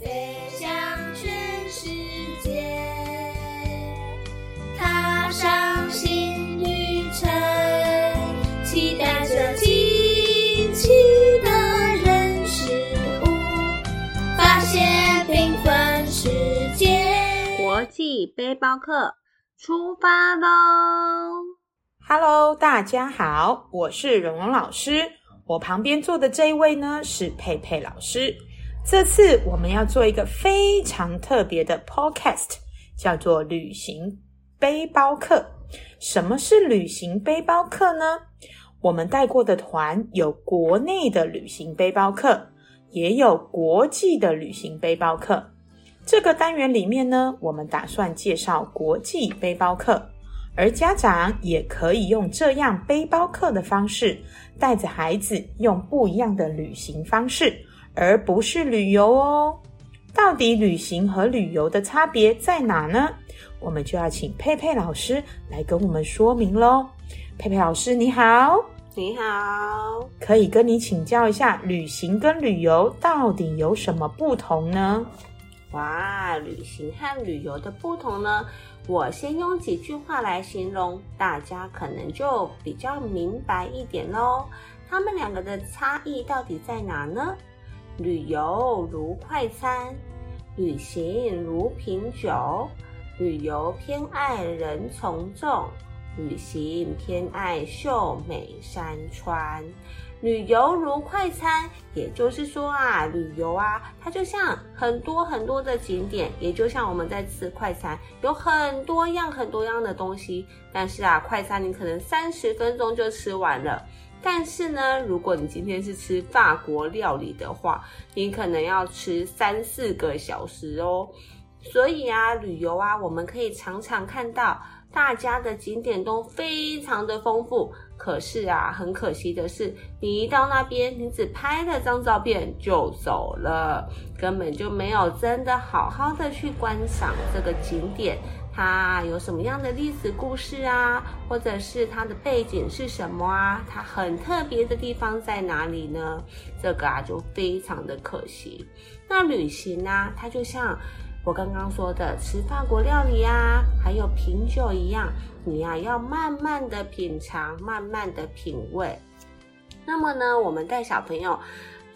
飞向全世界，踏上新旅程，期待着惊奇的人事物，发现缤纷世界。国际背包客出发喽！Hello，大家好，我是蓉蓉老师。我旁边坐的这一位呢是佩佩老师。这次我们要做一个非常特别的 podcast，叫做旅行背包客。什么是旅行背包客呢？我们带过的团有国内的旅行背包客，也有国际的旅行背包客。这个单元里面呢，我们打算介绍国际背包客。而家长也可以用这样背包客的方式，带着孩子用不一样的旅行方式，而不是旅游哦。到底旅行和旅游的差别在哪呢？我们就要请佩佩老师来跟我们说明喽。佩佩老师你好，你好，可以跟你请教一下，旅行跟旅游到底有什么不同呢？哇，旅行和旅游的不同呢？我先用几句话来形容，大家可能就比较明白一点喽。他们两个的差异到底在哪呢？旅游如快餐，旅行如品酒。旅游偏爱人从众，旅行偏爱秀美山川。旅游如快餐，也就是说啊，旅游啊，它就像很多很多的景点，也就像我们在吃快餐，有很多样很多样的东西。但是啊，快餐你可能三十分钟就吃完了。但是呢，如果你今天是吃法国料理的话，你可能要吃三四个小时哦。所以啊，旅游啊，我们可以常常看到大家的景点都非常的丰富。可是啊，很可惜的是，你一到那边，你只拍了张照片就走了，根本就没有真的好好的去观赏这个景点，它有什么样的历史故事啊，或者是它的背景是什么啊？它很特别的地方在哪里呢？这个啊，就非常的可惜。那旅行呢，它就像。我刚刚说的吃法国料理啊，还有品酒一样，你呀、要慢慢的品尝，慢慢的品味。那么呢，我们带小朋友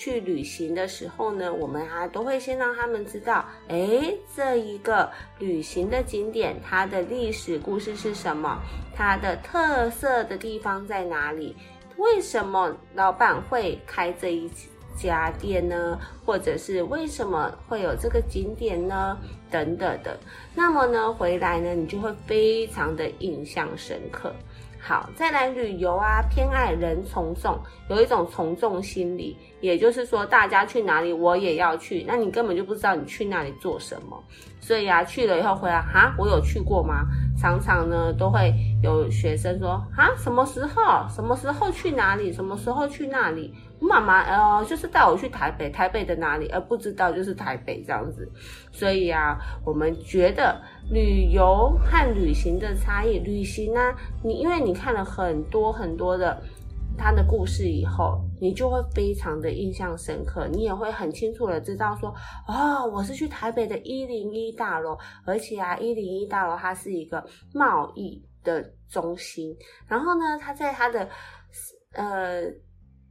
去旅行的时候呢，我们啊都会先让他们知道，诶，这一个旅行的景点，它的历史故事是什么，它的特色的地方在哪里，为什么老板会开这一家店呢，或者是为什么会有这个景点呢？等等的。那么呢，回来呢，你就会非常的印象深刻。好，再来旅游啊，偏爱人从众，有一种从众心理，也就是说，大家去哪里，我也要去。那你根本就不知道你去那里做什么，所以啊，去了以后回来，哈，我有去过吗？常常呢，都会有学生说，啊，什么时候？什么时候去哪里？什么时候去那里？妈妈，呃，就是带我去台北，台北的哪里？而不知道就是台北这样子。所以啊，我们觉得旅游和旅行的差异，旅行呢、你因为你看了很多很多的他的故事以后，你就会非常的印象深刻，你也会很清楚的知道说，哦，我是去台北的一零一大楼，而且啊，一零一大楼它是一个贸易的中心，然后呢，它在它的呃。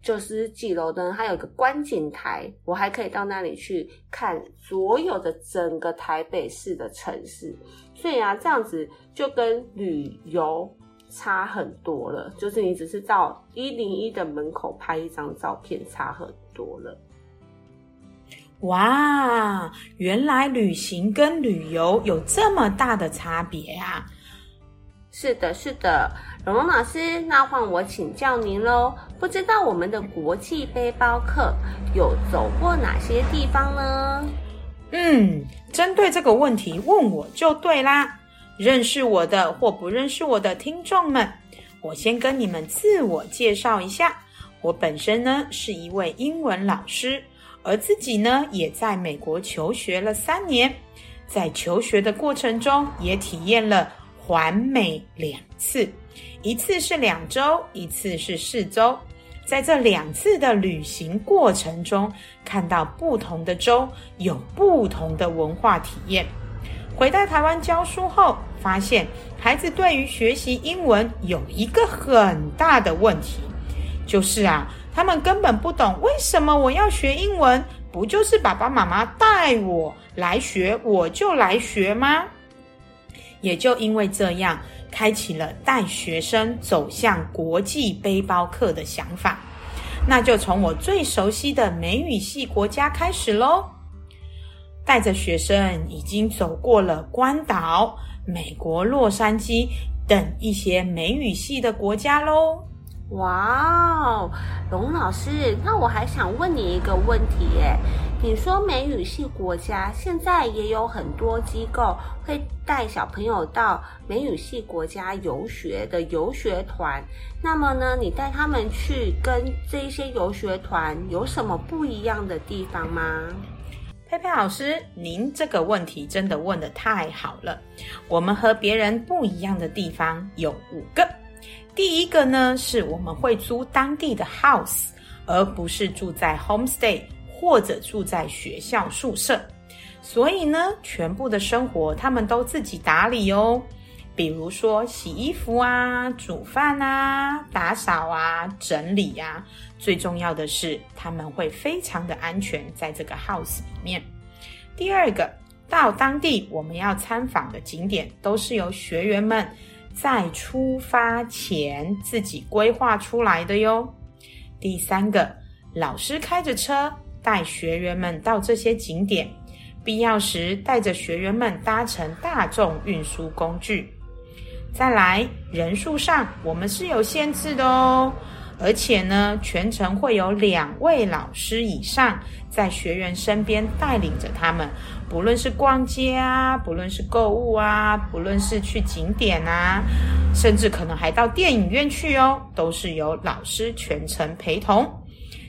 九十几楼呢，它有一个观景台，我还可以到那里去看所有的整个台北市的城市。所以啊，这样子就跟旅游差很多了，就是你只是到一零一的门口拍一张照片，差很多了。哇，原来旅行跟旅游有这么大的差别啊！是的，是的，蓉蓉老师，那换我请教您喽。不知道我们的国际背包客有走过哪些地方呢？嗯，针对这个问题问我就对啦。认识我的或不认识我的听众们，我先跟你们自我介绍一下。我本身呢是一位英文老师，而自己呢也在美国求学了三年，在求学的过程中也体验了环美两次，一次是两周，一次是四周。在这两次的旅行过程中，看到不同的州有不同的文化体验。回到台湾教书后，发现孩子对于学习英文有一个很大的问题，就是啊，他们根本不懂为什么我要学英文，不就是爸爸妈妈带我来学，我就来学吗？也就因为这样。开启了带学生走向国际背包客的想法，那就从我最熟悉的美语系国家开始喽。带着学生已经走过了关岛、美国洛杉矶等一些美语系的国家喽。哇哦，龙老师，那我还想问你一个问题耶。你说美语系国家现在也有很多机构会带小朋友到美语系国家游学的游学团，那么呢，你带他们去跟这些游学团有什么不一样的地方吗？佩佩老师，您这个问题真的问的太好了。我们和别人不一样的地方有五个。第一个呢，是我们会租当地的 house，而不是住在 homestay 或者住在学校宿舍。所以呢，全部的生活他们都自己打理哦。比如说洗衣服啊、煮饭啊、打扫啊、整理呀。最重要的是，他们会非常的安全在这个 house 里面。第二个，到当地我们要参访的景点，都是由学员们。在出发前自己规划出来的哟。第三个，老师开着车带学员们到这些景点，必要时带着学员们搭乘大众运输工具。再来，人数上我们是有限制的哦。而且呢，全程会有两位老师以上在学员身边带领着他们，不论是逛街啊，不论是购物啊，不论是去景点啊，甚至可能还到电影院去哦，都是由老师全程陪同。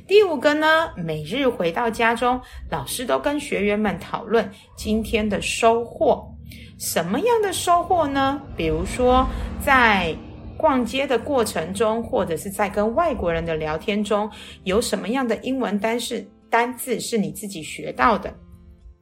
第五个呢，每日回到家中，老师都跟学员们讨论今天的收获，什么样的收获呢？比如说在。逛街的过程中，或者是在跟外国人的聊天中，有什么样的英文单是单字是你自己学到的，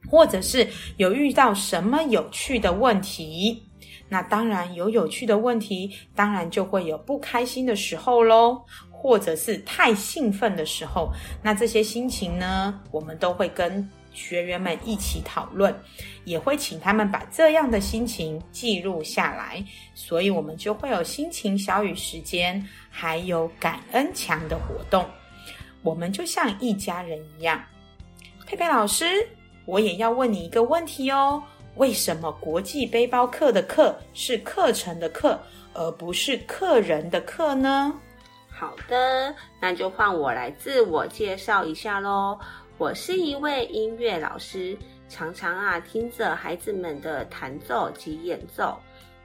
或者是有遇到什么有趣的问题？那当然有有趣的问题，当然就会有不开心的时候喽，或者是太兴奋的时候。那这些心情呢，我们都会跟。学员们一起讨论，也会请他们把这样的心情记录下来，所以我们就会有心情小雨时间，还有感恩墙的活动。我们就像一家人一样。佩佩老师，我也要问你一个问题哦：为什么国际背包客的“课”是课程的“课”，而不是客人的“课”呢？好的，那就换我来自我介绍一下喽。我是一位音乐老师，常常啊听着孩子们的弹奏及演奏。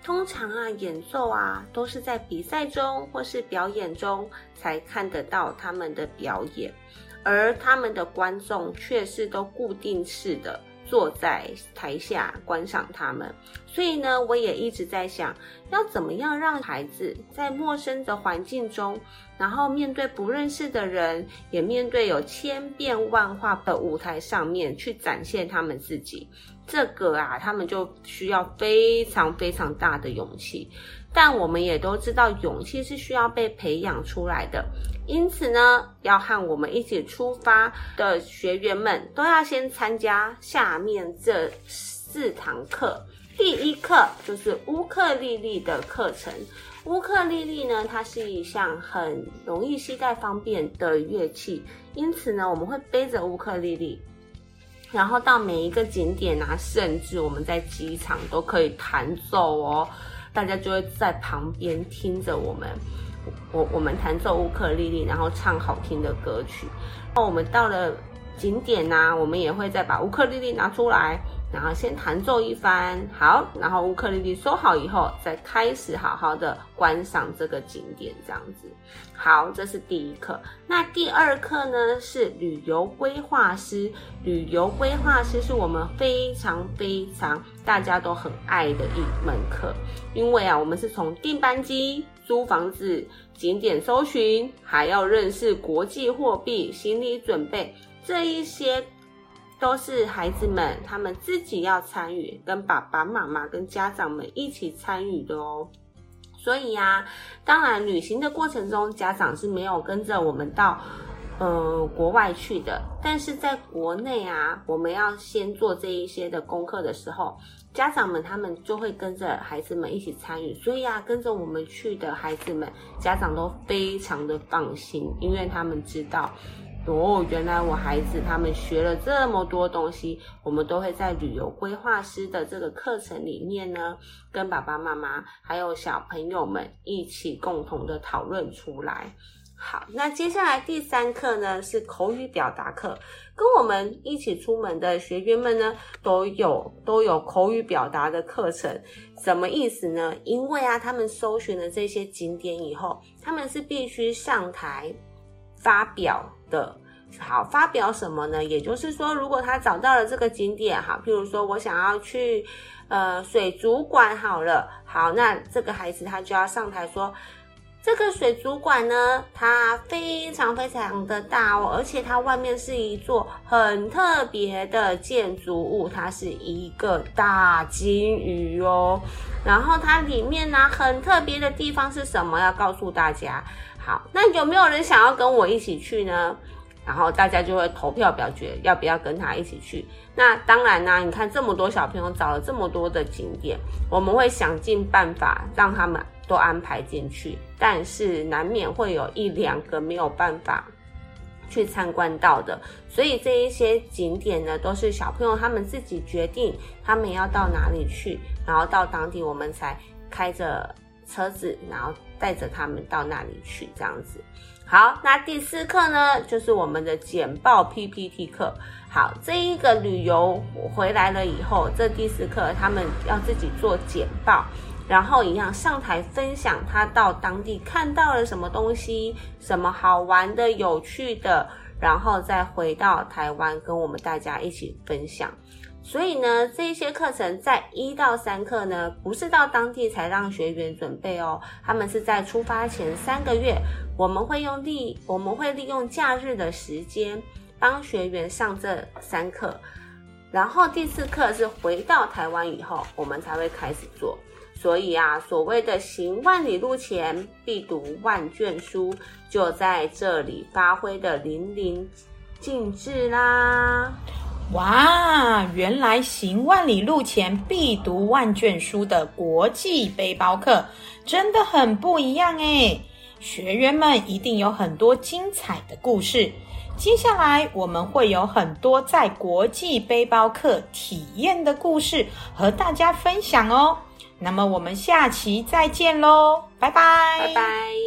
通常啊演奏啊都是在比赛中或是表演中才看得到他们的表演，而他们的观众却是都固定式的。坐在台下观赏他们，所以呢，我也一直在想，要怎么样让孩子在陌生的环境中，然后面对不认识的人，也面对有千变万化的舞台上面去展现他们自己。这个啊，他们就需要非常非常大的勇气。但我们也都知道，勇气是需要被培养出来的。因此呢，要和我们一起出发的学员们都要先参加下面这四堂课。第一课就是乌克丽丽的课程。乌克丽丽呢，它是一项很容易携带方便的乐器，因此呢，我们会背着乌克丽丽，然后到每一个景点啊，甚至我们在机场都可以弹奏哦。大家就会在旁边听着我们。我我们弹奏乌克丽丽，然后唱好听的歌曲。那我们到了景点呢，我们也会再把乌克丽丽拿出来。然后先弹奏一番，好，然后乌克丽丽收好以后，再开始好好的观赏这个景点，这样子。好，这是第一课。那第二课呢是旅游规划师。旅游规划师是我们非常非常大家都很爱的一门课，因为啊，我们是从订班机租房子、景点搜寻，还要认识国际货币、行李准备，这一些都是孩子们他们自己要参与，跟爸爸妈妈、跟家长们一起参与的哦。所以呀，当然旅行的过程中，家长是没有跟着我们到。呃，国外去的，但是在国内啊，我们要先做这一些的功课的时候，家长们他们就会跟着孩子们一起参与，所以啊，跟着我们去的孩子们，家长都非常的放心，因为他们知道，哦，原来我孩子他们学了这么多东西，我们都会在旅游规划师的这个课程里面呢，跟爸爸妈妈还有小朋友们一起共同的讨论出来。好，那接下来第三课呢是口语表达课，跟我们一起出门的学员们呢都有都有口语表达的课程，什么意思呢？因为啊，他们搜寻了这些景点以后，他们是必须上台发表的。好，发表什么呢？也就是说，如果他找到了这个景点，好，譬如说我想要去呃水族馆，好了，好，那这个孩子他就要上台说。这个水族馆呢，它非常非常的大哦，而且它外面是一座很特别的建筑物，它是一个大金鱼哦。然后它里面呢，很特别的地方是什么？要告诉大家。好，那有没有人想要跟我一起去呢？然后大家就会投票表决要不要跟他一起去。那当然呢，你看这么多小朋友找了这么多的景点，我们会想尽办法让他们。都安排进去，但是难免会有一两个没有办法去参观到的，所以这一些景点呢，都是小朋友他们自己决定他们要到哪里去，然后到当地我们才开着车子，然后带着他们到那里去，这样子。好，那第四课呢，就是我们的简报 PPT 课。好，这一个旅游回来了以后，这第四课他们要自己做简报。然后一样上台分享他到当地看到了什么东西，什么好玩的、有趣的，然后再回到台湾跟我们大家一起分享。所以呢，这些课程在一到三课呢，不是到当地才让学员准备哦，他们是在出发前三个月，我们会用利我们会利用假日的时间帮学员上这三课，然后第四课是回到台湾以后，我们才会开始做。所以啊，所谓的行万里路前必读万卷书，就在这里发挥的淋漓尽致啦！哇，原来行万里路前必读万卷书的国际背包客真的很不一样诶学员们一定有很多精彩的故事。接下来我们会有很多在国际背包客体验的故事和大家分享哦。那么我们下期再见喽，拜拜，拜拜。